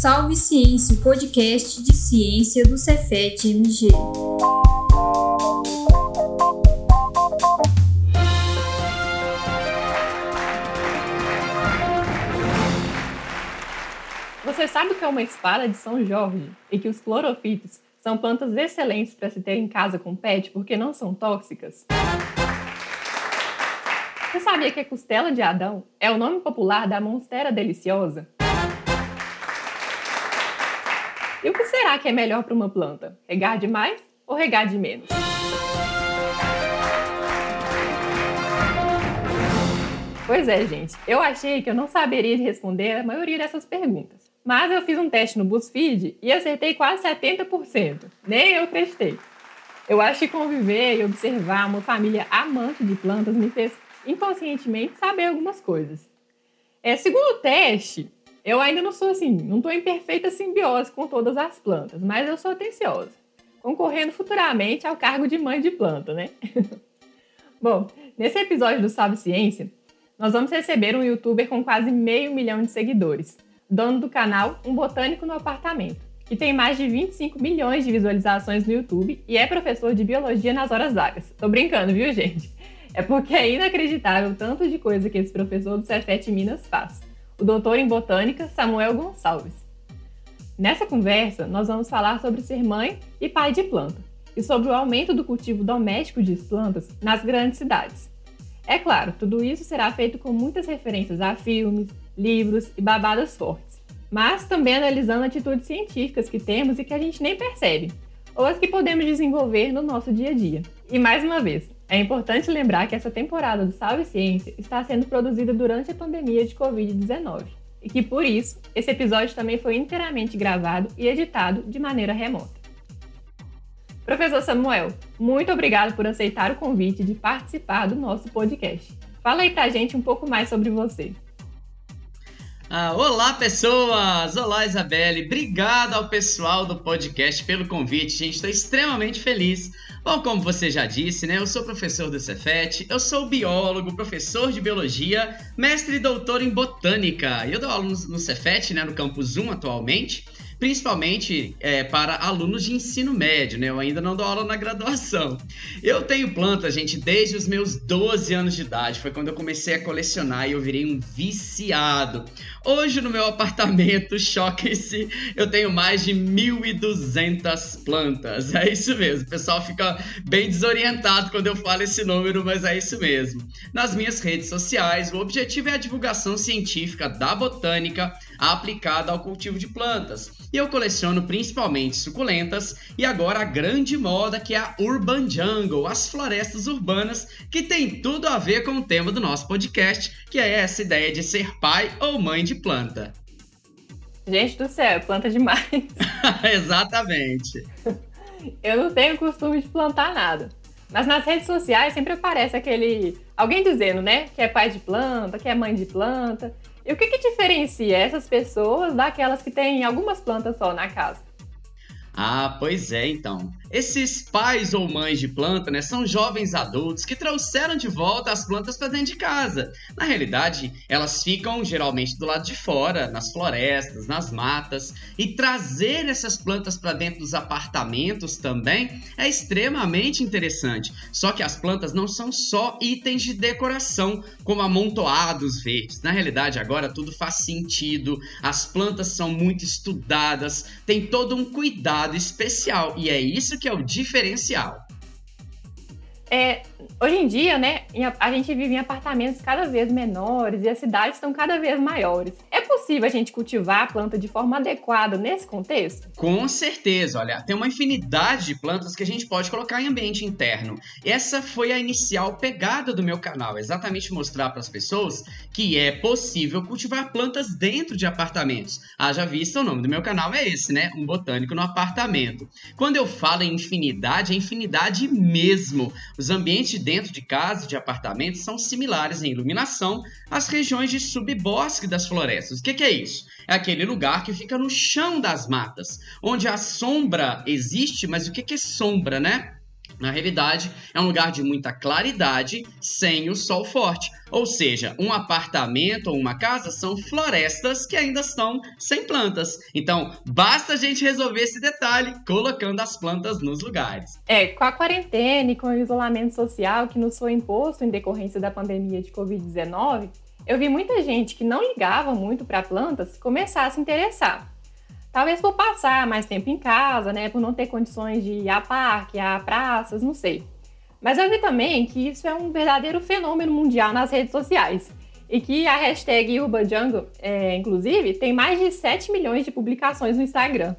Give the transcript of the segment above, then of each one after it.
Salve Ciência, o podcast de ciência do Cefet MG. Você sabe o que é uma espada de São Jorge e que os clorofitos são plantas excelentes para se ter em casa com pet porque não são tóxicas? Você sabia que a costela de Adão é o nome popular da monstera deliciosa? Será que é melhor para uma planta? Regar demais ou regar de menos? Pois é, gente. Eu achei que eu não saberia responder a maioria dessas perguntas. Mas eu fiz um teste no BuzzFeed e acertei quase 70%. Nem eu testei. Eu acho que conviver e observar uma família amante de plantas me fez inconscientemente saber algumas coisas. É, segundo o teste, eu ainda não sou assim, não estou em perfeita simbiose com todas as plantas, mas eu sou atenciosa, concorrendo futuramente ao cargo de mãe de planta, né? Bom, nesse episódio do Sabe Ciência, nós vamos receber um youtuber com quase meio milhão de seguidores, dono do canal Um Botânico no Apartamento, que tem mais de 25 milhões de visualizações no YouTube e é professor de biologia nas horas vagas. Tô brincando, viu, gente? É porque é inacreditável o tanto de coisa que esse professor do Cefet Minas faz. O doutor em botânica Samuel Gonçalves. Nessa conversa, nós vamos falar sobre ser mãe e pai de planta e sobre o aumento do cultivo doméstico de plantas nas grandes cidades. É claro, tudo isso será feito com muitas referências a filmes, livros e babadas fortes, mas também analisando atitudes científicas que temos e que a gente nem percebe, ou as que podemos desenvolver no nosso dia a dia. E mais uma vez, é importante lembrar que essa temporada do Salve Ciência está sendo produzida durante a pandemia de Covid-19 e que, por isso, esse episódio também foi inteiramente gravado e editado de maneira remota. Professor Samuel, muito obrigado por aceitar o convite de participar do nosso podcast. Fala aí pra gente um pouco mais sobre você. Ah, olá, pessoas! Olá, Isabelle! Obrigado ao pessoal do podcast pelo convite, gente. Estou extremamente feliz. Bom, como você já disse, né? Eu sou professor do Cefet, eu sou biólogo, professor de biologia, mestre e doutor em botânica. Eu dou aula no Cefet, né? No campus 1 atualmente principalmente é, para alunos de ensino médio, né? Eu ainda não dou aula na graduação. Eu tenho planta, gente, desde os meus 12 anos de idade. Foi quando eu comecei a colecionar e eu virei um viciado. Hoje no meu apartamento, choquem-se, eu tenho mais de 1.200 plantas. É isso mesmo. O pessoal fica bem desorientado quando eu falo esse número, mas é isso mesmo. Nas minhas redes sociais, o objetivo é a divulgação científica da botânica aplicada ao cultivo de plantas. E eu coleciono principalmente suculentas e agora a grande moda que é a Urban Jungle, as florestas urbanas, que tem tudo a ver com o tema do nosso podcast, que é essa ideia de ser pai ou mãe de planta. Gente do céu, é planta demais. Exatamente. Eu não tenho costume de plantar nada. Mas nas redes sociais sempre aparece aquele. Alguém dizendo, né? Que é pai de planta, que é mãe de planta. E o que, que diferencia essas pessoas daquelas que têm algumas plantas só na casa? Ah, pois é, então. Esses pais ou mães de planta, né, são jovens adultos que trouxeram de volta as plantas para dentro de casa. Na realidade, elas ficam geralmente do lado de fora, nas florestas, nas matas, e trazer essas plantas para dentro dos apartamentos também é extremamente interessante. Só que as plantas não são só itens de decoração, como amontoados verdes. Na realidade, agora tudo faz sentido. As plantas são muito estudadas, tem todo um cuidado especial e é isso que é o diferencial. É, hoje em dia, né, a gente vive em apartamentos cada vez menores e as cidades estão cada vez maiores. É possível a gente cultivar a planta de forma adequada nesse contexto? Com certeza, olha, tem uma infinidade de plantas que a gente pode colocar em ambiente interno. Essa foi a inicial pegada do meu canal, exatamente mostrar para as pessoas que é possível cultivar plantas dentro de apartamentos. Haja vista, o nome do meu canal é esse, né? Um botânico no apartamento. Quando eu falo em infinidade, é infinidade mesmo. Os ambientes dentro de casa e de apartamentos são similares em iluminação às regiões de subbosque das florestas. O que, que é isso? É aquele lugar que fica no chão das matas, onde a sombra existe, mas o que, que é sombra, né? Na realidade, é um lugar de muita claridade sem o sol forte. Ou seja, um apartamento ou uma casa são florestas que ainda estão sem plantas. Então, basta a gente resolver esse detalhe colocando as plantas nos lugares. É, com a quarentena e com o isolamento social que nos foi imposto em decorrência da pandemia de Covid-19, eu vi muita gente que não ligava muito para plantas começar a se interessar. Talvez por passar mais tempo em casa, né? Por não ter condições de ir a parque, a praças, não sei. Mas eu vi também que isso é um verdadeiro fenômeno mundial nas redes sociais. E que a hashtag UrbanJungle, é, inclusive, tem mais de 7 milhões de publicações no Instagram.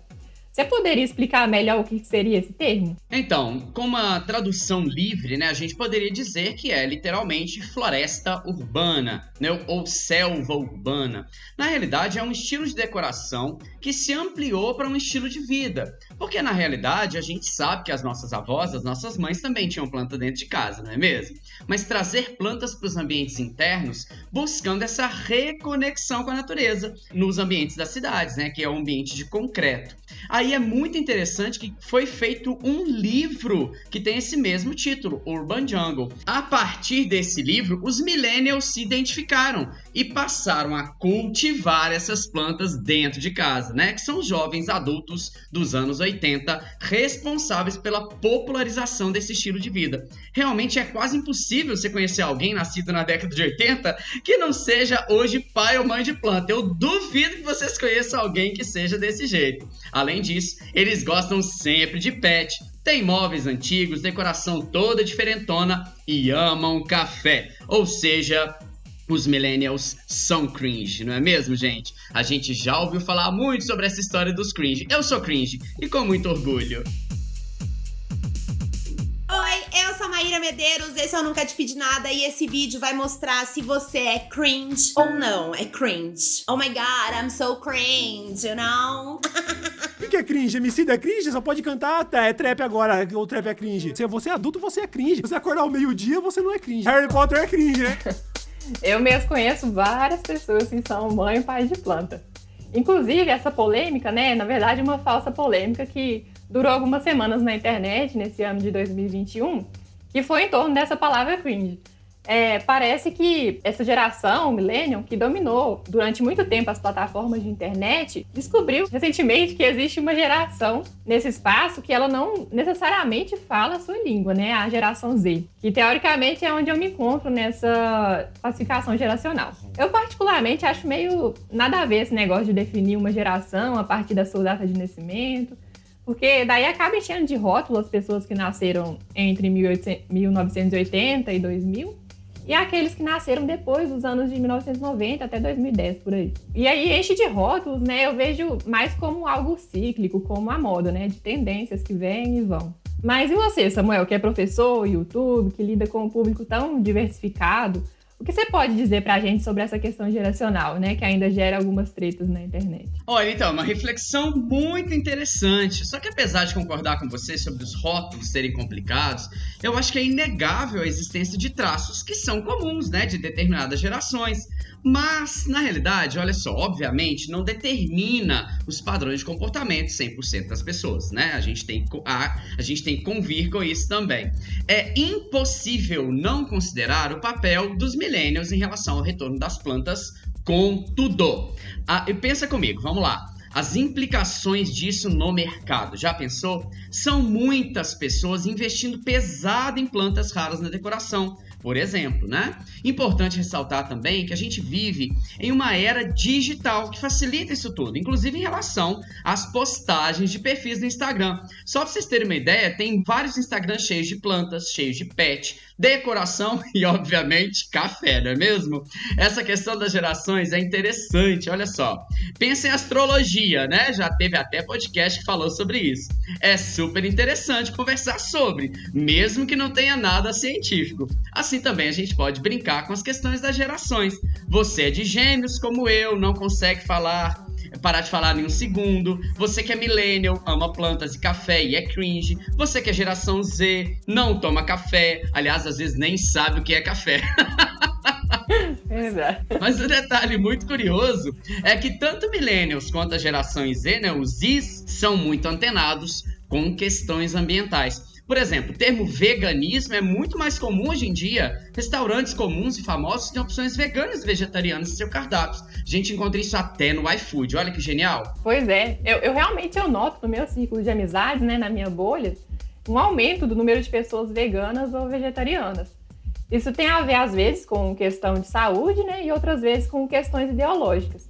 Você poderia explicar melhor o que seria esse termo? Então, com uma tradução livre, né, a gente poderia dizer que é literalmente floresta urbana, né, ou selva urbana. Na realidade, é um estilo de decoração que se ampliou para um estilo de vida. Porque na realidade, a gente sabe que as nossas avós, as nossas mães também tinham planta dentro de casa, não é mesmo? Mas trazer plantas para os ambientes internos, buscando essa reconexão com a natureza nos ambientes das cidades, né, que é o um ambiente de concreto. Aí é muito interessante que foi feito um livro que tem esse mesmo título, Urban Jungle. A partir desse livro, os millennials se identificaram e passaram a cultivar essas plantas dentro de casa, né? Que são os jovens adultos dos anos 80 responsáveis pela popularização desse estilo de vida. Realmente é quase impossível você conhecer alguém nascido na década de 80 que não seja hoje pai ou mãe de planta. Eu duvido que vocês conheçam alguém que seja desse jeito. Além disso, eles gostam sempre de pet, tem móveis antigos, decoração toda diferentona e amam café. Ou seja, os millennials são cringe, não é mesmo, gente? A gente já ouviu falar muito sobre essa história dos cringe. Eu sou cringe e com muito orgulho. Eu sou a Maíra Medeiros, esse é o Nunca Te Pedi Nada e esse vídeo vai mostrar se você é cringe ou não é cringe. Oh my god, I'm so cringe, you know? O que é cringe? MC é cringe? Só pode cantar, tá, é trap agora, ou trap é cringe. Se você é adulto, você é cringe. Se você acordar ao meio-dia, você não é cringe. Harry Potter é cringe, né? Eu mesmo conheço várias pessoas que são mãe e pai de planta. Inclusive, essa polêmica, né, na verdade, uma falsa polêmica que durou algumas semanas na internet nesse ano de 2021, que foi em torno dessa palavra cringe. É, parece que essa geração, Millennium, que dominou durante muito tempo as plataformas de internet, descobriu recentemente que existe uma geração nesse espaço que ela não necessariamente fala a sua língua, né? A geração Z. Que teoricamente é onde eu me encontro nessa classificação geracional. Eu, particularmente, acho meio nada a ver esse negócio de definir uma geração a partir da sua data de nascimento. Porque daí acaba enchendo de rótulo as pessoas que nasceram entre 1980 e 2000 e aqueles que nasceram depois dos anos de 1990 até 2010, por aí. E aí enche de rótulos, né? Eu vejo mais como algo cíclico, como a moda, né? De tendências que vêm e vão. Mas e você, Samuel, que é professor, YouTube, que lida com um público tão diversificado, o que você pode dizer pra gente sobre essa questão geracional, né? Que ainda gera algumas tretas na internet. Olha, então, uma reflexão muito interessante. Só que apesar de concordar com você sobre os rótulos serem complicados, eu acho que é inegável a existência de traços que são comuns, né? De determinadas gerações. Mas, na realidade, olha só, obviamente não determina os padrões de comportamento 100% das pessoas, né? A gente, tem, a, a gente tem que convir com isso também. É impossível não considerar o papel dos millennials em relação ao retorno das plantas com tudo. Ah, pensa comigo, vamos lá. As implicações disso no mercado, já pensou? São muitas pessoas investindo pesado em plantas raras na decoração por exemplo, né? Importante ressaltar também que a gente vive em uma era digital que facilita isso tudo, inclusive em relação às postagens de perfis no Instagram. Só para vocês terem uma ideia, tem vários Instagrams cheios de plantas, cheios de pet, decoração e, obviamente, café, não é mesmo? Essa questão das gerações é interessante, olha só. Pensa em astrologia, né? Já teve até podcast que falou sobre isso. É super interessante conversar sobre, mesmo que não tenha nada científico. Assim também a gente pode brincar com as questões das gerações. Você é de gêmeos como eu, não consegue falar parar de falar em um segundo. Você que é millennial, ama plantas e café e é cringe. Você que é geração Z, não toma café. Aliás, às vezes nem sabe o que é café. Exato. Mas um detalhe muito curioso é que tanto millennials quanto a geração Z, né, os Zs, são muito antenados com questões ambientais. Por exemplo, o termo veganismo é muito mais comum hoje em dia. Restaurantes comuns e famosos têm opções veganas e vegetarianas em seu cardápio. A gente encontra isso até no iFood. Olha que genial. Pois é, eu, eu realmente eu noto no meu círculo de amizade, né, na minha bolha, um aumento do número de pessoas veganas ou vegetarianas. Isso tem a ver, às vezes, com questão de saúde, né, e outras vezes com questões ideológicas.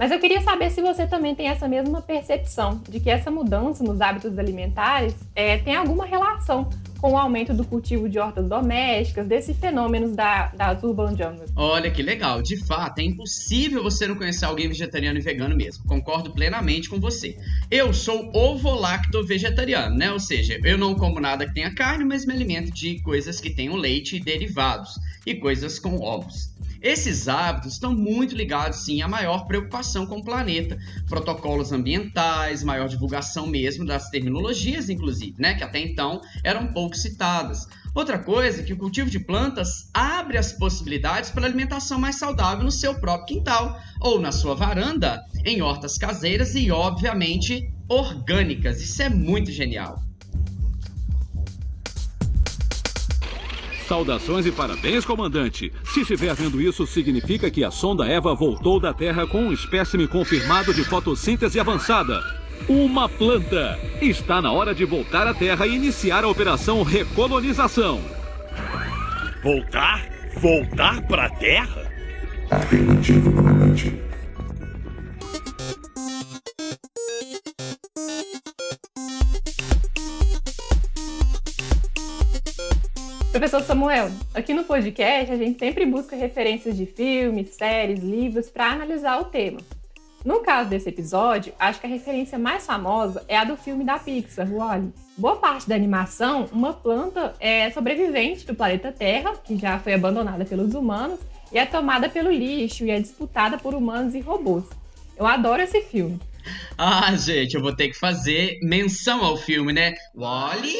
Mas eu queria saber se você também tem essa mesma percepção de que essa mudança nos hábitos alimentares é, tem alguma relação com o aumento do cultivo de hortas domésticas, desses fenômenos da, das urban jungles. Olha que legal, de fato, é impossível você não conhecer alguém vegetariano e vegano mesmo. Concordo plenamente com você. Eu sou ovo-lacto vegetariano, né? Ou seja, eu não como nada que tenha carne, mas me alimento de coisas que tenham leite e derivados e coisas com ovos. Esses hábitos estão muito ligados, sim, à maior preocupação com o planeta, protocolos ambientais, maior divulgação mesmo das terminologias, inclusive, né, que até então eram pouco citadas. Outra coisa é que o cultivo de plantas abre as possibilidades para alimentação mais saudável no seu próprio quintal ou na sua varanda, em hortas caseiras e, obviamente, orgânicas. Isso é muito genial. Saudações e parabéns, comandante. Se estiver vendo isso, significa que a sonda Eva voltou da Terra com um espécime confirmado de fotossíntese avançada. Uma planta. Está na hora de voltar à Terra e iniciar a operação recolonização. Voltar? Voltar para a Terra? Afirmativo, comandante. Professor Samuel, aqui no podcast a gente sempre busca referências de filmes, séries, livros para analisar o tema. No caso desse episódio, acho que a referência mais famosa é a do filme da Pixar, Wall-E. Boa parte da animação, uma planta é sobrevivente do planeta Terra, que já foi abandonada pelos humanos, e é tomada pelo lixo e é disputada por humanos e robôs. Eu adoro esse filme. Ah, gente, eu vou ter que fazer menção ao filme, né? Wally,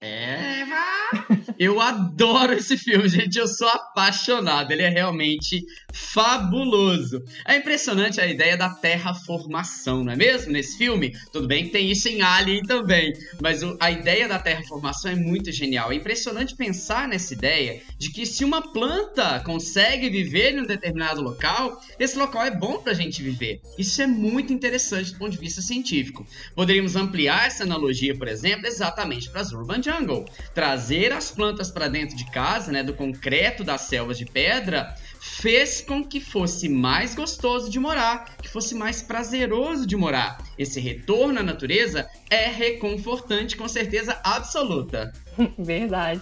Eva. Eu adoro esse filme, gente. Eu sou apaixonado. Ele é realmente fabuloso. É impressionante a ideia da terraformação, não é mesmo? Nesse filme, tudo bem que tem isso em Alien também, mas a ideia da terraformação é muito genial. É impressionante pensar nessa ideia de que se uma planta consegue viver em um determinado local, esse local é bom para gente viver. Isso é muito interessante do ponto de vista científico. Poderíamos ampliar essa analogia, por exemplo, exatamente para as urban jungle, trazer as plantas para dentro de casa, né, do concreto das selvas de pedra, fez com que fosse mais gostoso de morar, que fosse mais prazeroso de morar. Esse retorno à natureza é reconfortante com certeza absoluta. Verdade.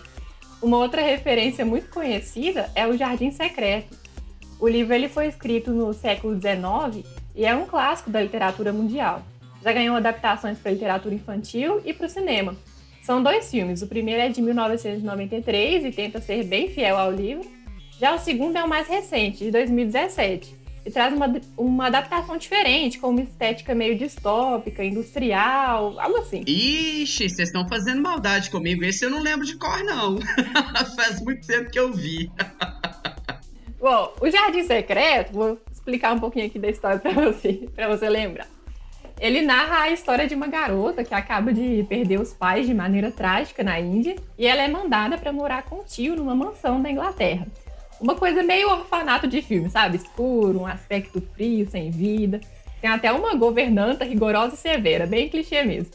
Uma outra referência muito conhecida é o Jardim Secreto. O livro ele foi escrito no século XIX e é um clássico da literatura mundial. Já ganhou adaptações para literatura infantil e para o cinema. São dois filmes. O primeiro é de 1993 e tenta ser bem fiel ao livro. Já o segundo é o mais recente, de 2017, e traz uma, uma adaptação diferente, com uma estética meio distópica, industrial, algo assim. Ixi, vocês estão fazendo maldade comigo. Esse eu não lembro de cor, não. Faz muito tempo que eu vi. Bom, o Jardim Secreto, vou explicar um pouquinho aqui da história para você, para você lembrar. Ele narra a história de uma garota que acaba de perder os pais de maneira trágica na Índia e ela é mandada para morar com o tio numa mansão da Inglaterra. Uma coisa meio orfanato de filme, sabe? Escuro, um aspecto frio, sem vida. Tem até uma governanta rigorosa e severa, bem clichê mesmo.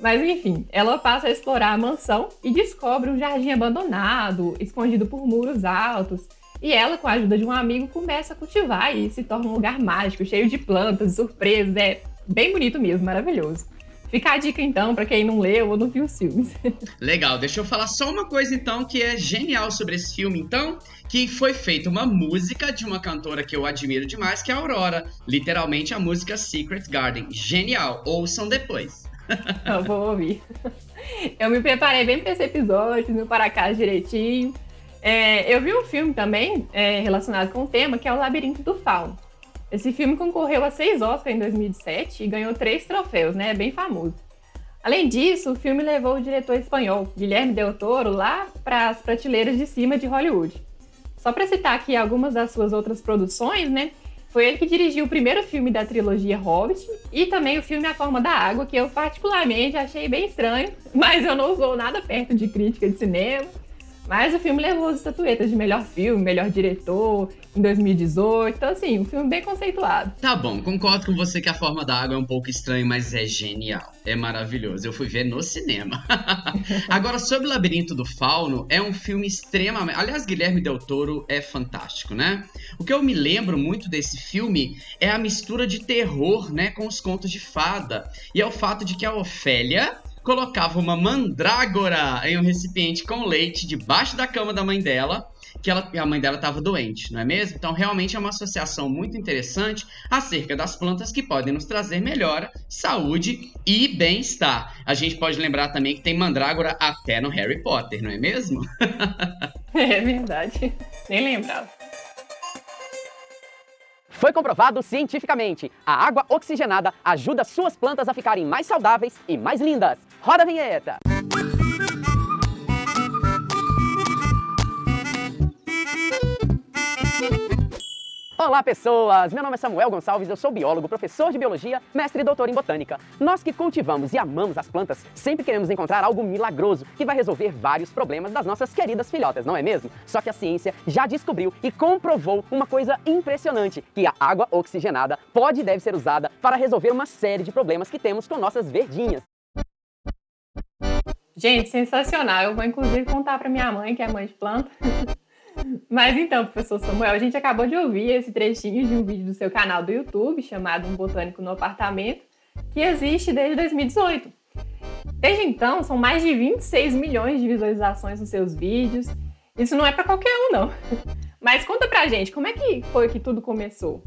Mas enfim, ela passa a explorar a mansão e descobre um jardim abandonado, escondido por muros altos. E ela, com a ajuda de um amigo, começa a cultivar e se torna um lugar mágico, cheio de plantas, surpresas. É bem bonito mesmo, maravilhoso. Fica a dica então para quem não leu ou não viu os filmes. Legal, deixa eu falar só uma coisa então que é genial sobre esse filme então, que foi feita uma música de uma cantora que eu admiro demais, que é a Aurora, literalmente a música Secret Garden. Genial, ouçam depois. Eu vou ouvir. Eu me preparei bem para esse episódio, no para casa direitinho. É, eu vi um filme também é, relacionado com o tema, que é O Labirinto do Fauno. Esse filme concorreu a seis Oscars em 2007 e ganhou três troféus, né? É bem famoso. Além disso, o filme levou o diretor espanhol Guilherme Del Toro lá para as prateleiras de cima de Hollywood. Só para citar aqui algumas das suas outras produções, né? Foi ele que dirigiu o primeiro filme da trilogia Hobbit e também o filme A Forma da Água, que eu particularmente achei bem estranho, mas eu não sou nada perto de crítica de cinema. Mas o filme levou as estatuetas de melhor filme, melhor diretor em 2018. Então, assim, um filme bem conceituado. Tá bom, concordo com você que a forma da água é um pouco estranha, mas é genial. É maravilhoso. Eu fui ver no cinema. Agora, sobre o Labirinto do Fauno, é um filme extremamente. Aliás, Guilherme Del Toro é fantástico, né? O que eu me lembro muito desse filme é a mistura de terror, né, com os contos de fada. E é o fato de que a Ofélia colocava uma mandrágora em um recipiente com leite debaixo da cama da mãe dela, que ela, a mãe dela estava doente, não é mesmo? Então, realmente é uma associação muito interessante acerca das plantas que podem nos trazer melhora, saúde e bem-estar. A gente pode lembrar também que tem mandrágora até no Harry Potter, não é mesmo? é verdade. Nem lembrava. Foi comprovado cientificamente: a água oxigenada ajuda suas plantas a ficarem mais saudáveis e mais lindas. Roda a vinheta! Olá, pessoas! Meu nome é Samuel Gonçalves, eu sou biólogo, professor de biologia, mestre e doutor em botânica. Nós que cultivamos e amamos as plantas, sempre queremos encontrar algo milagroso que vai resolver vários problemas das nossas queridas filhotas, não é mesmo? Só que a ciência já descobriu e comprovou uma coisa impressionante: que a água oxigenada pode e deve ser usada para resolver uma série de problemas que temos com nossas verdinhas. Gente, sensacional! Eu vou inclusive contar para minha mãe, que é mãe de planta. Mas então, professor Samuel, a gente acabou de ouvir esse trechinho de um vídeo do seu canal do YouTube chamado Um Botânico no Apartamento, que existe desde 2018. Desde então, são mais de 26 milhões de visualizações nos seus vídeos. Isso não é para qualquer um, não. Mas conta pra gente, como é que foi que tudo começou?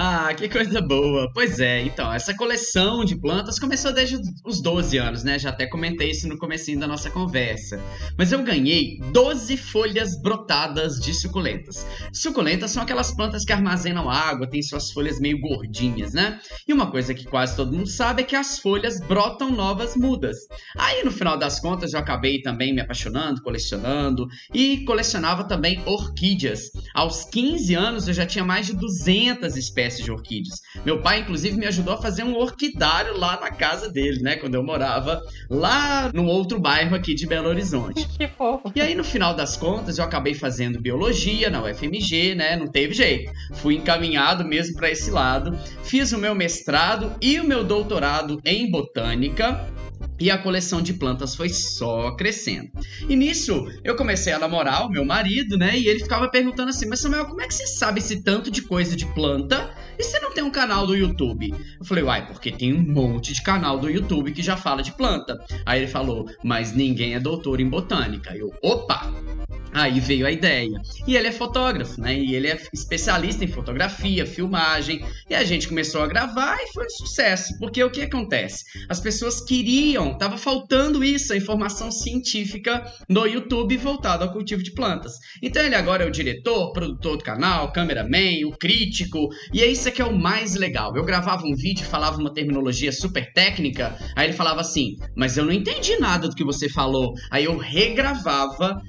Ah, que coisa boa. Pois é, então, essa coleção de plantas começou desde os 12 anos, né? Já até comentei isso no comecinho da nossa conversa. Mas eu ganhei 12 folhas brotadas de suculentas. Suculentas são aquelas plantas que armazenam água, têm suas folhas meio gordinhas, né? E uma coisa que quase todo mundo sabe é que as folhas brotam novas mudas. Aí, no final das contas, eu acabei também me apaixonando, colecionando e colecionava também orquídeas. Aos 15 anos eu já tinha mais de 200 espécies espécies de orquídeas. Meu pai, inclusive, me ajudou a fazer um orquidário lá na casa dele, né? Quando eu morava lá num outro bairro aqui de Belo Horizonte. Que fofo. E aí, no final das contas, eu acabei fazendo biologia na UFMG, né? Não teve jeito. Fui encaminhado mesmo para esse lado. Fiz o meu mestrado e o meu doutorado em botânica e a coleção de plantas foi só crescendo. E nisso, eu comecei a namorar o meu marido, né? E ele ficava perguntando assim: Mas Samuel, como é que você sabe esse tanto de coisa de planta e você não tem um canal do YouTube? Eu falei: Uai, porque tem um monte de canal do YouTube que já fala de planta. Aí ele falou: Mas ninguém é doutor em botânica. Eu, opa! Aí veio a ideia. E ele é fotógrafo, né? E ele é especialista em fotografia, filmagem. E a gente começou a gravar e foi um sucesso. Porque o que acontece? As pessoas queriam, tava faltando isso, a informação científica no YouTube voltada ao cultivo de plantas. Então ele agora é o diretor, produtor do canal, cameraman, o crítico. E é isso que é o mais legal. Eu gravava um vídeo falava uma terminologia super técnica. Aí ele falava assim: Mas eu não entendi nada do que você falou. Aí eu regravava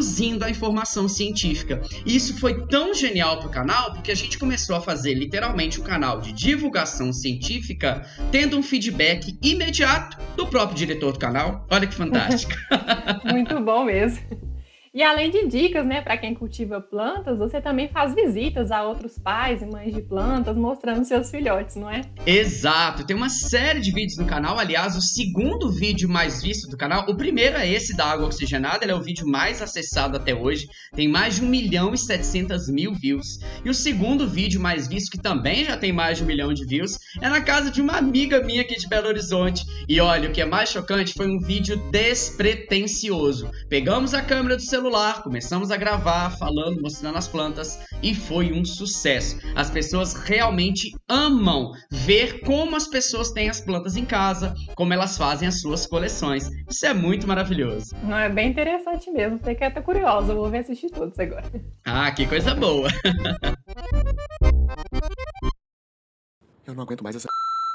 traduzindo a informação científica. E isso foi tão genial para o canal porque a gente começou a fazer literalmente um canal de divulgação científica, tendo um feedback imediato do próprio diretor do canal. Olha que fantástico. Muito bom mesmo. E além de dicas, né, para quem cultiva plantas, você também faz visitas a outros pais e mães de plantas, mostrando seus filhotes, não é? Exato, tem uma série de vídeos no canal. Aliás, o segundo vídeo mais visto do canal, o primeiro é esse da água oxigenada, ele é o vídeo mais acessado até hoje, tem mais de 1 milhão e 700 mil views. E o segundo vídeo mais visto, que também já tem mais de um milhão de views, é na casa de uma amiga minha aqui de Belo Horizonte. E olha, o que é mais chocante foi um vídeo despretensioso. Pegamos a câmera do celular celular, começamos a gravar, falando, mostrando as plantas e foi um sucesso. As pessoas realmente amam ver como as pessoas têm as plantas em casa, como elas fazem as suas coleções. Isso é muito maravilhoso. Não é bem interessante mesmo. Fiquei até curiosa, vou ver assistir todos agora. Ah, que coisa boa. Eu não aguento mais essa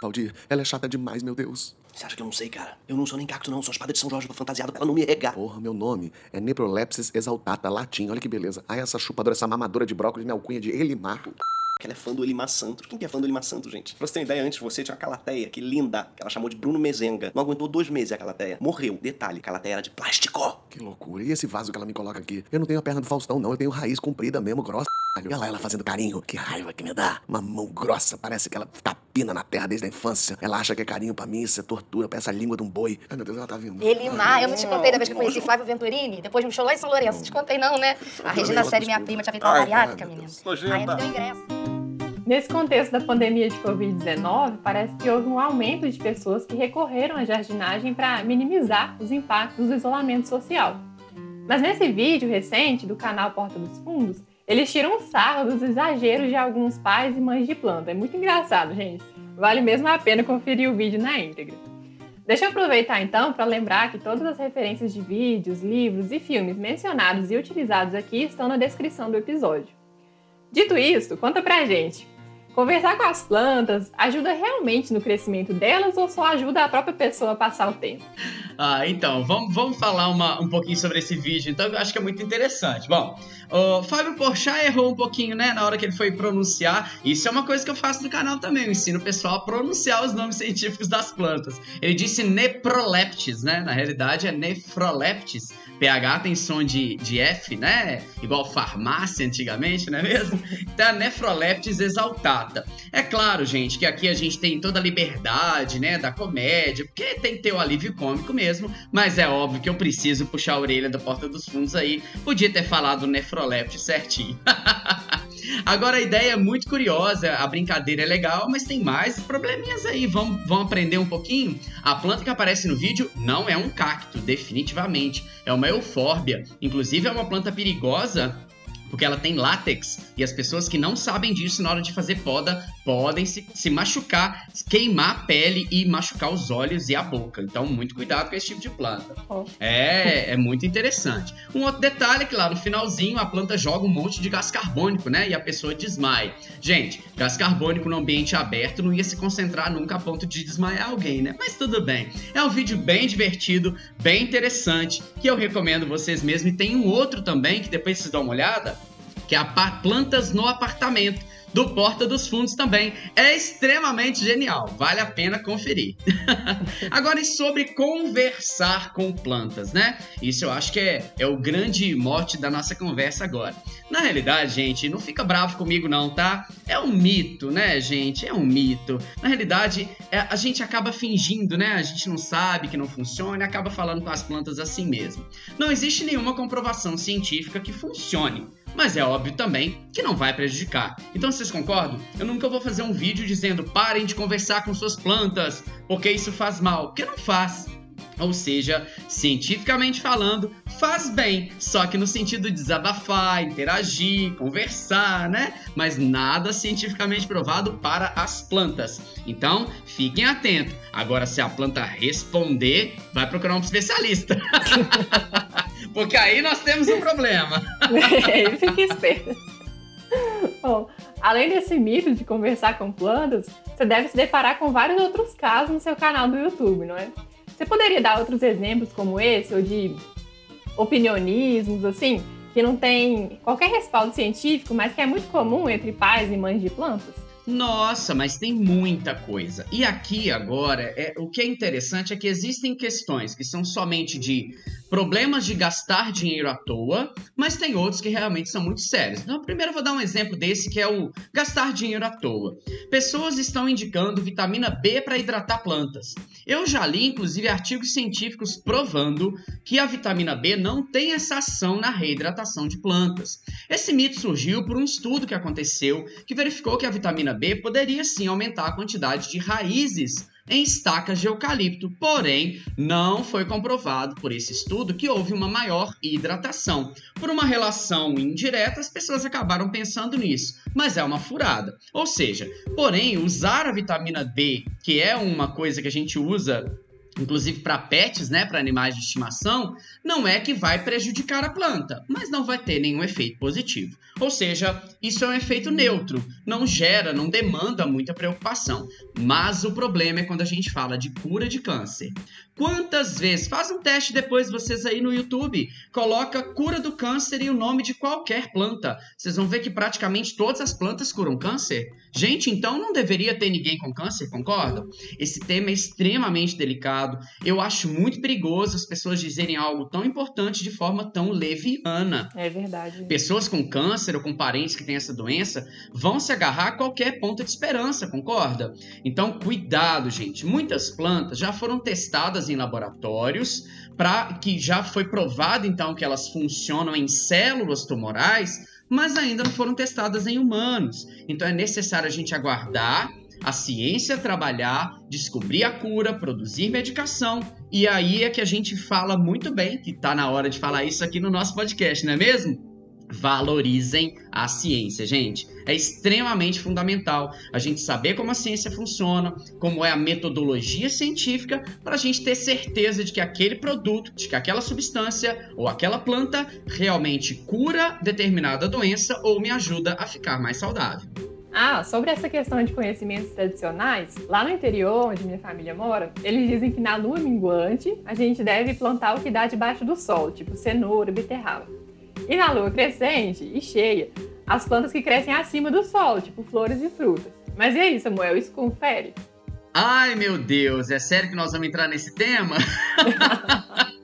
Valdir, ela é chata demais, meu Deus. Você acha que eu não sei, cara? Eu não sou nem cacto, não. Sou espada de São Jorge fantasiado pra ela não me regar. Porra, meu nome é Neprolepsis exaltata, latim. Olha que beleza. Ah, essa chupadora, essa mamadora de brócolis me alcunha de Elimar. que ela é fã do Elimar Santos. Quem que é fã do Elimar Santos, gente? Pra você ter uma ideia, antes você tinha uma calateia, que linda, que ela chamou de Bruno Mezenga. Não aguentou dois meses a calateia. Morreu. Detalhe, a calateia era de plástico. Que loucura. E esse vaso que ela me coloca aqui? Eu não tenho a perna do Faustão, não. Eu tenho raiz comprida mesmo, grossa. Olha lá ela fazendo carinho. Que raiva que me dá. Uma mão grossa. Parece que ela tapina na terra desde a infância. Ela acha que é carinho pra mim. Isso é tortura. Parece a língua de um boi. Ai, meu Deus, ela tá vindo. Elimar, eu não te contei da vez que eu conheci Flávio Venturini, depois de um show lá em São Lourenço. Te contei não, né? A Regina Série, minha prima, tinha feito uma bariátrica, menina. Ainda deu ingresso. Nesse contexto da pandemia de Covid-19, parece que houve um aumento de pessoas que recorreram à jardinagem para minimizar os impactos do isolamento social. Mas nesse vídeo recente do canal Porta dos Fundos, eles tiram sarro dos exageros de alguns pais e mães de planta. É muito engraçado, gente. Vale mesmo a pena conferir o vídeo na íntegra. Deixa eu aproveitar então para lembrar que todas as referências de vídeos, livros e filmes mencionados e utilizados aqui estão na descrição do episódio. Dito isso, conta pra gente. Conversar com as plantas ajuda realmente no crescimento delas ou só ajuda a própria pessoa a passar o tempo? Ah, então, vamos, vamos falar uma, um pouquinho sobre esse vídeo, então eu acho que é muito interessante. Bom, o Fábio Porchat errou um pouquinho, né, na hora que ele foi pronunciar. Isso é uma coisa que eu faço no canal também, eu ensino o pessoal a pronunciar os nomes científicos das plantas. Ele disse neproleptis, né, na realidade é nefroleptis. PH tem som de, de F, né, igual farmácia antigamente, não é mesmo? Então, a nefroleptis exaltata. É claro, gente, que aqui a gente tem toda a liberdade, né, da comédia, porque tem que ter o alívio cômico mesmo, mas é óbvio que eu preciso puxar a orelha da Porta dos Fundos aí. Podia ter falado nefroleptis certinho. Agora a ideia é muito curiosa, a brincadeira é legal, mas tem mais probleminhas aí. Vamos, vamos aprender um pouquinho? A planta que aparece no vídeo não é um cacto, definitivamente. É uma eufórbia. Inclusive é uma planta perigosa porque ela tem látex e as pessoas que não sabem disso na hora de fazer poda podem se, se machucar, queimar a pele e machucar os olhos e a boca. Então, muito cuidado com esse tipo de planta. É, é muito interessante. Um outro detalhe é que lá no finalzinho a planta joga um monte de gás carbônico, né? E a pessoa desmaia. Gente, gás carbônico no ambiente aberto não ia se concentrar nunca a ponto de desmaiar alguém, né? Mas tudo bem. É um vídeo bem divertido, bem interessante, que eu recomendo vocês mesmos. E tem um outro também, que depois vocês dão uma olhada, que é a plantas no apartamento do Porta dos Fundos também. É extremamente genial, vale a pena conferir. Agora, e sobre conversar com plantas, né? Isso eu acho que é, é o grande mote da nossa conversa agora. Na realidade, gente, não fica bravo comigo não, tá? É um mito, né, gente? É um mito. Na realidade, é, a gente acaba fingindo, né? A gente não sabe que não funciona e acaba falando com as plantas assim mesmo. Não existe nenhuma comprovação científica que funcione mas é óbvio também que não vai prejudicar. Então vocês concordam? Eu nunca vou fazer um vídeo dizendo parem de conversar com suas plantas, porque isso faz mal, porque não faz. Ou seja, cientificamente falando, faz bem, só que no sentido de desabafar, interagir, conversar, né? Mas nada cientificamente provado para as plantas. Então, fiquem atentos. Agora, se a planta responder, vai procurar um especialista. Porque aí nós temos um problema. Fique esperto. Bom, além desse mito de conversar com plantas, você deve se deparar com vários outros casos no seu canal do YouTube, não é? Você poderia dar outros exemplos como esse, ou de opinionismos, assim, que não tem qualquer respaldo científico, mas que é muito comum entre pais e mães de plantas? Nossa, mas tem muita coisa. E aqui agora, é, o que é interessante é que existem questões que são somente de problemas de gastar dinheiro à toa, mas tem outros que realmente são muito sérios. Então, primeiro eu vou dar um exemplo desse que é o gastar dinheiro à toa. Pessoas estão indicando vitamina B para hidratar plantas. Eu já li, inclusive, artigos científicos provando que a vitamina B não tem essa ação na reidratação de plantas. Esse mito surgiu por um estudo que aconteceu que verificou que a vitamina B poderia sim aumentar a quantidade de raízes em estacas de eucalipto, porém não foi comprovado por esse estudo que houve uma maior hidratação. Por uma relação indireta, as pessoas acabaram pensando nisso, mas é uma furada. Ou seja, porém, usar a vitamina B, que é uma coisa que a gente usa inclusive para pets, né, para animais de estimação, não é que vai prejudicar a planta, mas não vai ter nenhum efeito positivo. Ou seja, isso é um efeito neutro. não gera, não demanda muita preocupação. Mas o problema é quando a gente fala de cura de câncer. Quantas vezes? Faz um teste depois vocês aí no YouTube. Coloca cura do câncer e o nome de qualquer planta. Vocês vão ver que praticamente todas as plantas curam câncer. Gente, então não deveria ter ninguém com câncer, concordam? Esse tema é extremamente delicado. Eu acho muito perigoso as pessoas dizerem algo tão importante de forma tão leviana. É verdade. Pessoas com câncer ou com parentes que têm essa doença vão se agarrar a qualquer ponta de esperança, concorda? Então, cuidado, gente. Muitas plantas já foram testadas em laboratórios para que já foi provado então que elas funcionam em células tumorais, mas ainda não foram testadas em humanos. Então é necessário a gente aguardar a ciência trabalhar, descobrir a cura, produzir medicação, e aí é que a gente fala muito bem, que tá na hora de falar isso aqui no nosso podcast, não é mesmo? Valorizem a ciência, gente. É extremamente fundamental a gente saber como a ciência funciona, como é a metodologia científica, para a gente ter certeza de que aquele produto, de que aquela substância ou aquela planta realmente cura determinada doença ou me ajuda a ficar mais saudável. Ah, sobre essa questão de conhecimentos tradicionais, lá no interior, onde minha família mora, eles dizem que na lua minguante a gente deve plantar o que dá debaixo do sol, tipo cenoura, beterraba. E na lua crescente e cheia, as plantas que crescem acima do sol, tipo flores e frutas. Mas e aí, Samuel, isso confere? Ai, meu Deus, é sério que nós vamos entrar nesse tema?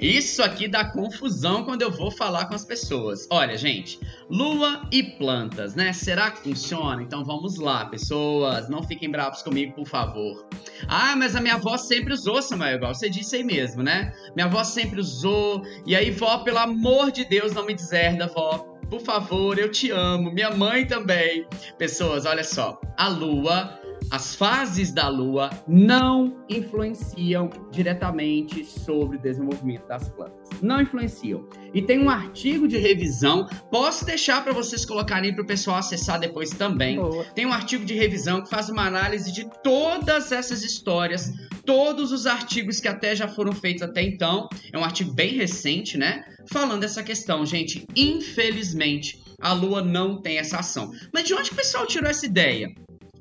Isso aqui dá confusão quando eu vou falar com as pessoas. Olha, gente, lua e plantas, né? Será que funciona? Então vamos lá, pessoas. Não fiquem bravos comigo, por favor. Ah, mas a minha avó sempre usou, Samuel, igual você disse aí mesmo, né? Minha avó sempre usou. E aí, vó, pelo amor de Deus, não me deserda, vó. Por favor, eu te amo. Minha mãe também. Pessoas, olha só. A lua as fases da Lua não influenciam diretamente sobre o desenvolvimento das plantas. Não influenciam. E tem um artigo de revisão, posso deixar para vocês colocarem para o pessoal acessar depois também. Boa. Tem um artigo de revisão que faz uma análise de todas essas histórias, todos os artigos que até já foram feitos até então. É um artigo bem recente, né? Falando dessa questão, gente. Infelizmente, a Lua não tem essa ação. Mas de onde o pessoal tirou essa ideia?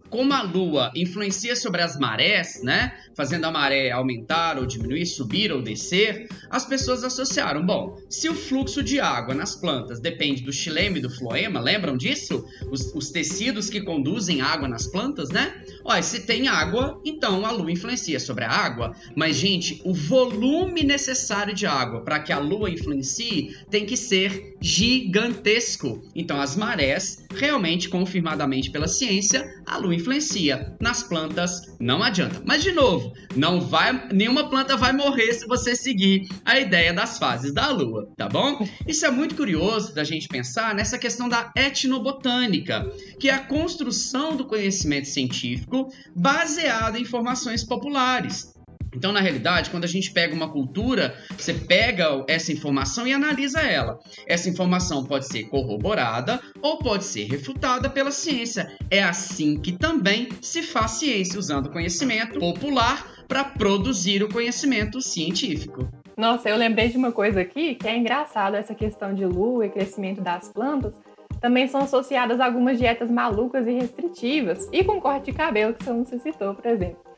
Como a Lua influencia sobre as marés, né? Fazendo a maré aumentar ou diminuir, subir ou descer, as pessoas associaram: bom, se o fluxo de água nas plantas depende do xilema e do floema, lembram disso? Os, os tecidos que conduzem água nas plantas, né? Olha, se tem água, então a Lua influencia sobre a água. Mas, gente, o volume necessário de água para que a Lua influencie tem que ser gigantesco. Então, as marés, realmente confirmadamente pela ciência, a Lua influencia. Nas plantas não adianta. Mas de novo, não vai, nenhuma planta vai morrer se você seguir a ideia das fases da Lua, tá bom? Isso é muito curioso da gente pensar nessa questão da etnobotânica, que é a construção do conhecimento científico baseado em informações populares. Então, na realidade, quando a gente pega uma cultura, você pega essa informação e analisa ela. Essa informação pode ser corroborada ou pode ser refutada pela ciência. É assim que também se faz ciência, usando conhecimento popular para produzir o conhecimento científico. Nossa, eu lembrei de uma coisa aqui que é engraçado essa questão de lua e crescimento das plantas. Também são associadas a algumas dietas malucas e restritivas, e com corte de cabelo, que você não citou, por exemplo.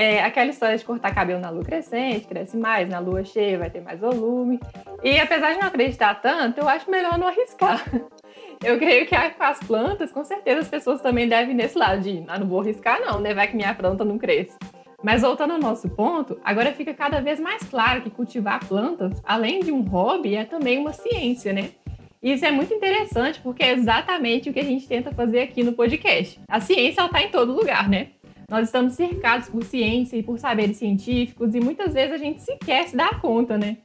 É, aquela história de cortar cabelo na lua crescente, cresce mais, na lua cheia vai ter mais volume. E apesar de não acreditar tanto, eu acho melhor não arriscar. Eu creio que as plantas, com certeza as pessoas também devem nesse lado de ah, não vou arriscar não, né? Vai que minha planta não cresce. Mas voltando ao nosso ponto, agora fica cada vez mais claro que cultivar plantas, além de um hobby, é também uma ciência, né? Isso é muito interessante porque é exatamente o que a gente tenta fazer aqui no podcast. A ciência está em todo lugar, né? Nós estamos cercados por ciência e por saberes científicos e muitas vezes a gente sequer se dá conta, né?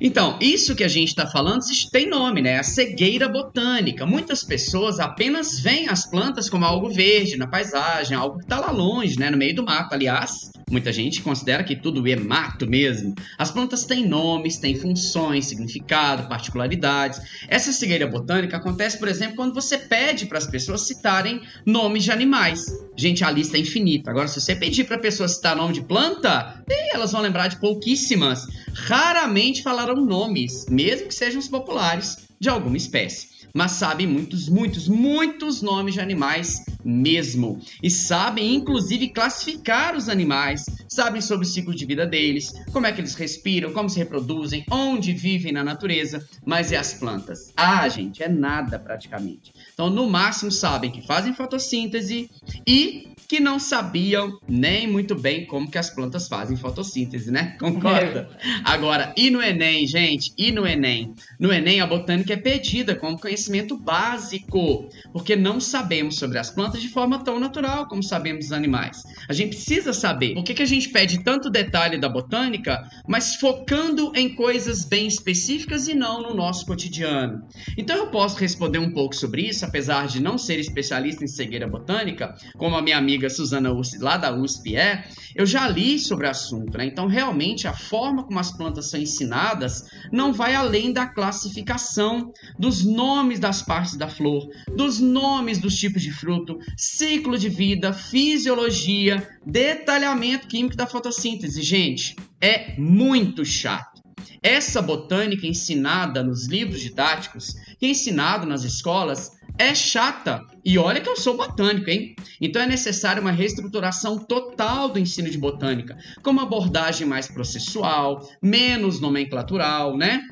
Então, isso que a gente está falando tem nome, né? A cegueira botânica. Muitas pessoas apenas veem as plantas como algo verde na paisagem, algo que está lá longe, né? No meio do mato. Aliás, Muita gente considera que tudo é mato mesmo. As plantas têm nomes, têm funções, significado, particularidades. Essa cegueira botânica acontece, por exemplo, quando você pede para as pessoas citarem nomes de animais. Gente, a lista é infinita. Agora, se você pedir para pessoa citar nome de planta, elas vão lembrar de pouquíssimas. Raramente falarão nomes, mesmo que sejam os populares, de alguma espécie. Mas sabem muitos, muitos, muitos nomes de animais mesmo. E sabem, inclusive, classificar os animais, sabem sobre o ciclo de vida deles, como é que eles respiram, como se reproduzem, onde vivem na natureza, mas e as plantas? Ah, gente, é nada praticamente. Então, no máximo, sabem que fazem fotossíntese e que não sabiam nem muito bem como que as plantas fazem fotossíntese, né? Concorda? Agora, e no Enem, gente? E no Enem? No Enem, a botânica é pedida como conhecimento básico, porque não sabemos sobre as plantas de forma tão natural como sabemos dos animais. A gente precisa saber por que, que a gente pede tanto detalhe da botânica, mas focando em coisas bem específicas e não no nosso cotidiano. Então, eu posso responder um pouco sobre isso, apesar de não ser especialista em cegueira botânica, como a minha amiga amiga Suzana Ursi, lá da USP, é, eu já li sobre o assunto, né? Então, realmente, a forma como as plantas são ensinadas não vai além da classificação dos nomes das partes da flor, dos nomes dos tipos de fruto, ciclo de vida, fisiologia, detalhamento químico da fotossíntese. Gente, é muito chato. Essa botânica ensinada nos livros didáticos, que é ensinado nas escolas, é chata. E olha que eu sou botânico, hein? Então é necessária uma reestruturação total do ensino de botânica, com uma abordagem mais processual, menos nomenclatural, né?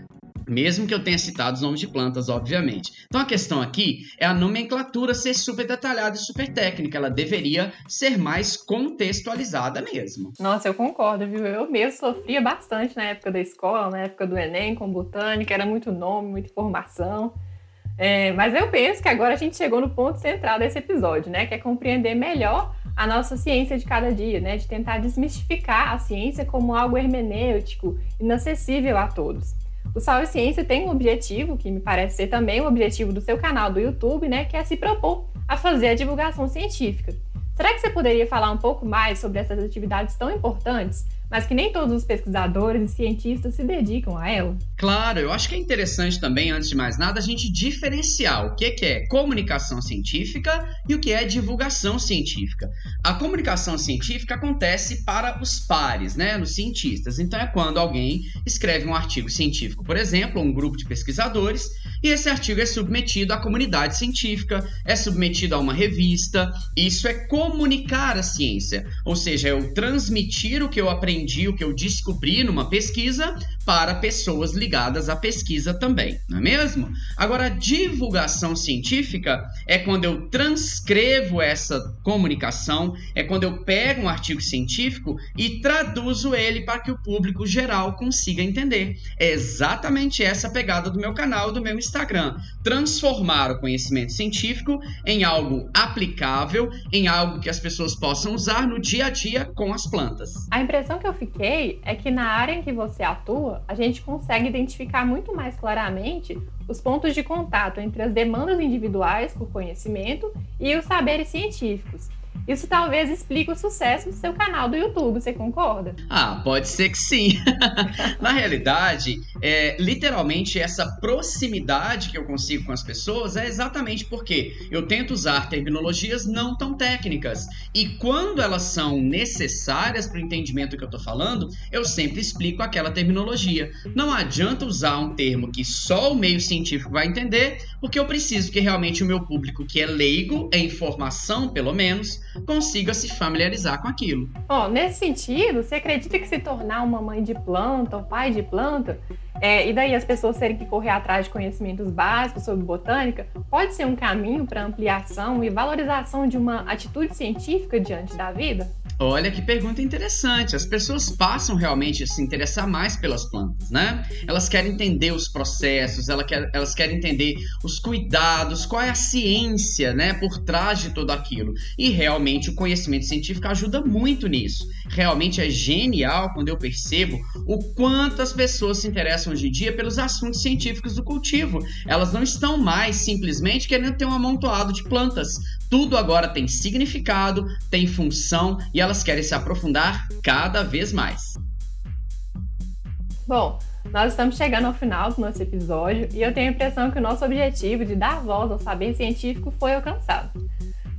Mesmo que eu tenha citado os nomes de plantas, obviamente. Então a questão aqui é a nomenclatura ser super detalhada e super técnica. Ela deveria ser mais contextualizada mesmo. Nossa, eu concordo, viu? Eu mesmo sofria bastante na época da escola, na época do Enem, com botânica. Era muito nome, muita informação. É, mas eu penso que agora a gente chegou no ponto central desse episódio, né? Que é compreender melhor a nossa ciência de cada dia, né? De tentar desmistificar a ciência como algo hermenêutico, inacessível a todos. O Sal e Ciência tem um objetivo, que me parece ser também o objetivo do seu canal do YouTube, né? Que é se propor a fazer a divulgação científica. Será que você poderia falar um pouco mais sobre essas atividades tão importantes, mas que nem todos os pesquisadores e cientistas se dedicam a ela? Claro, eu acho que é interessante também, antes de mais nada, a gente diferenciar o que é comunicação científica e o que é divulgação científica. A comunicação científica acontece para os pares, né, nos cientistas. Então é quando alguém escreve um artigo científico, por exemplo, um grupo de pesquisadores, e esse artigo é submetido à comunidade científica, é submetido a uma revista. Isso é comunicar a ciência, ou seja, eu transmitir o que eu aprendi, o que eu descobri numa pesquisa para pessoas ligadas à pesquisa também, não é mesmo? Agora, divulgação científica é quando eu transcrevo essa comunicação, é quando eu pego um artigo científico e traduzo ele para que o público geral consiga entender. É exatamente essa pegada do meu canal, do meu Instagram. Transformar o conhecimento científico em algo aplicável, em algo que as pessoas possam usar no dia a dia com as plantas. A impressão que eu fiquei é que na área em que você atua, a gente consegue identificar muito mais claramente os pontos de contato entre as demandas individuais por conhecimento e os saberes científicos. Isso talvez explique o sucesso do seu canal do YouTube, você concorda? Ah, pode ser que sim. Na realidade, é, literalmente essa proximidade que eu consigo com as pessoas é exatamente porque eu tento usar terminologias não tão técnicas. E quando elas são necessárias para o entendimento que eu estou falando, eu sempre explico aquela terminologia. Não adianta usar um termo que só o meio científico vai entender, porque eu preciso que realmente o meu público, que é leigo, é informação pelo menos, consiga se familiarizar com aquilo. Nesse sentido, você acredita que se tornar uma mãe de planta ou pai de planta, é, e daí as pessoas terem que correr atrás de conhecimentos básicos sobre botânica, pode ser um caminho para ampliação e valorização de uma atitude científica diante da vida? Olha que pergunta interessante. As pessoas passam realmente a se interessar mais pelas plantas, né? Elas querem entender os processos, elas querem entender os cuidados, qual é a ciência, né, por trás de tudo aquilo. E realmente o conhecimento científico ajuda muito nisso. Realmente é genial quando eu percebo o quanto as pessoas se interessam hoje em dia pelos assuntos científicos do cultivo. Elas não estão mais simplesmente querendo ter um amontoado de plantas. Tudo agora tem significado, tem função e elas querem se aprofundar cada vez mais. Bom, nós estamos chegando ao final do nosso episódio e eu tenho a impressão que o nosso objetivo de dar voz ao saber científico foi alcançado.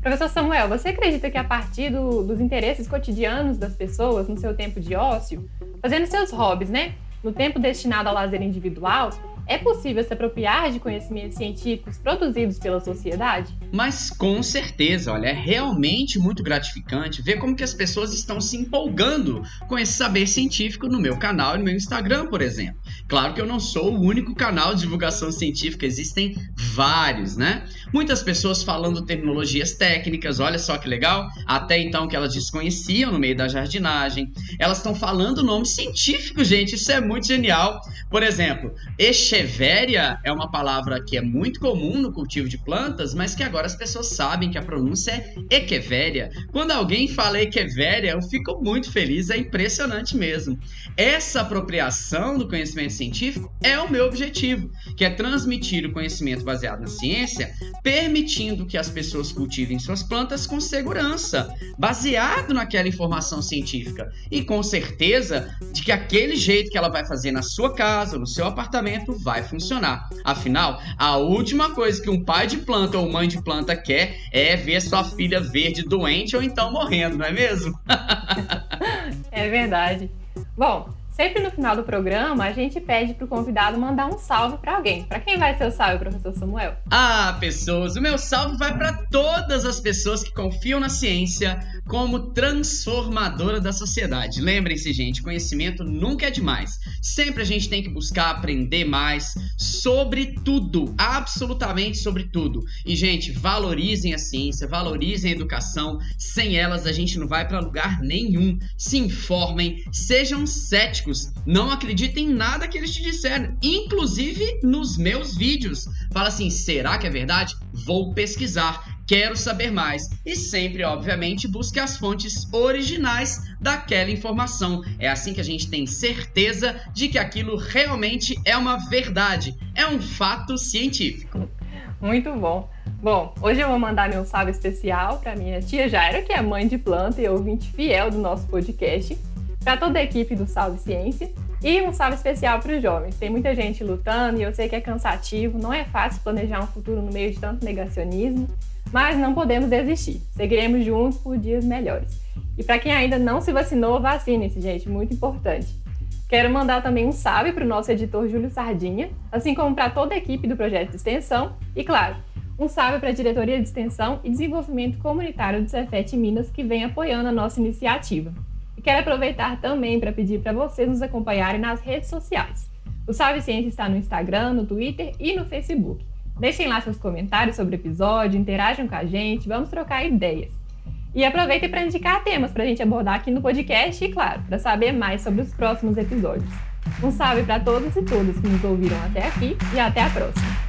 Professor Samuel, você acredita que a partir do, dos interesses cotidianos das pessoas no seu tempo de ócio, fazendo seus hobbies, né? No tempo destinado ao lazer individual, é possível se apropriar de conhecimentos científicos produzidos pela sociedade? Mas com certeza, olha, é realmente muito gratificante ver como que as pessoas estão se empolgando com esse saber científico no meu canal e no meu Instagram, por exemplo. Claro que eu não sou o único canal de divulgação científica, existem vários, né? Muitas pessoas falando terminologias técnicas, olha só que legal, até então que elas desconheciam no meio da jardinagem. Elas estão falando nome científico, gente, isso é muito genial. Por exemplo, echeveria é uma palavra que é muito comum no cultivo de plantas, mas que agora as pessoas sabem que a pronúncia é echeveria. Quando alguém fala echeveria, eu fico muito feliz, é impressionante mesmo. Essa apropriação do conhecimento científico é o meu objetivo, que é transmitir o conhecimento baseado na ciência, permitindo que as pessoas cultivem suas plantas com segurança, baseado naquela informação científica e com certeza de que aquele jeito que ela vai fazer na sua casa, no seu apartamento, vai funcionar. Afinal, a última coisa que um pai de planta ou mãe de planta quer é ver sua filha verde doente ou então morrendo, não é mesmo? é verdade. Bom, Sempre no final do programa, a gente pede para o convidado mandar um salve para alguém. Para quem vai ser o salve, professor Samuel? Ah, pessoas, o meu salve vai para todas as pessoas que confiam na ciência como transformadora da sociedade. Lembrem-se, gente, conhecimento nunca é demais. Sempre a gente tem que buscar aprender mais sobre tudo, absolutamente sobre tudo. E, gente, valorizem a ciência, valorizem a educação. Sem elas, a gente não vai para lugar nenhum. Se informem, sejam céticos não acredita em nada que eles te disseram, inclusive nos meus vídeos. Fala assim: será que é verdade? Vou pesquisar. Quero saber mais. E sempre, obviamente, busque as fontes originais daquela informação. É assim que a gente tem certeza de que aquilo realmente é uma verdade, é um fato científico. Muito bom. Bom, hoje eu vou mandar meu salve especial para minha tia Jaira, que é mãe de planta e ouvinte fiel do nosso podcast para toda a equipe do Salve Ciência e um salve especial para os jovens. Tem muita gente lutando e eu sei que é cansativo, não é fácil planejar um futuro no meio de tanto negacionismo, mas não podemos desistir. Seguiremos juntos por dias melhores. E para quem ainda não se vacinou, vacine-se, gente, muito importante. Quero mandar também um salve para o nosso editor Júlio Sardinha, assim como para toda a equipe do projeto de extensão e, claro, um salve para a Diretoria de Extensão e Desenvolvimento Comunitário do Cefet Minas, que vem apoiando a nossa iniciativa. Quero aproveitar também para pedir para vocês nos acompanharem nas redes sociais. O Salve Ciência está no Instagram, no Twitter e no Facebook. Deixem lá seus comentários sobre o episódio, interajam com a gente, vamos trocar ideias. E aproveitem para indicar temas para a gente abordar aqui no podcast e, claro, para saber mais sobre os próximos episódios. Um salve para todos e todas que nos ouviram até aqui e até a próxima!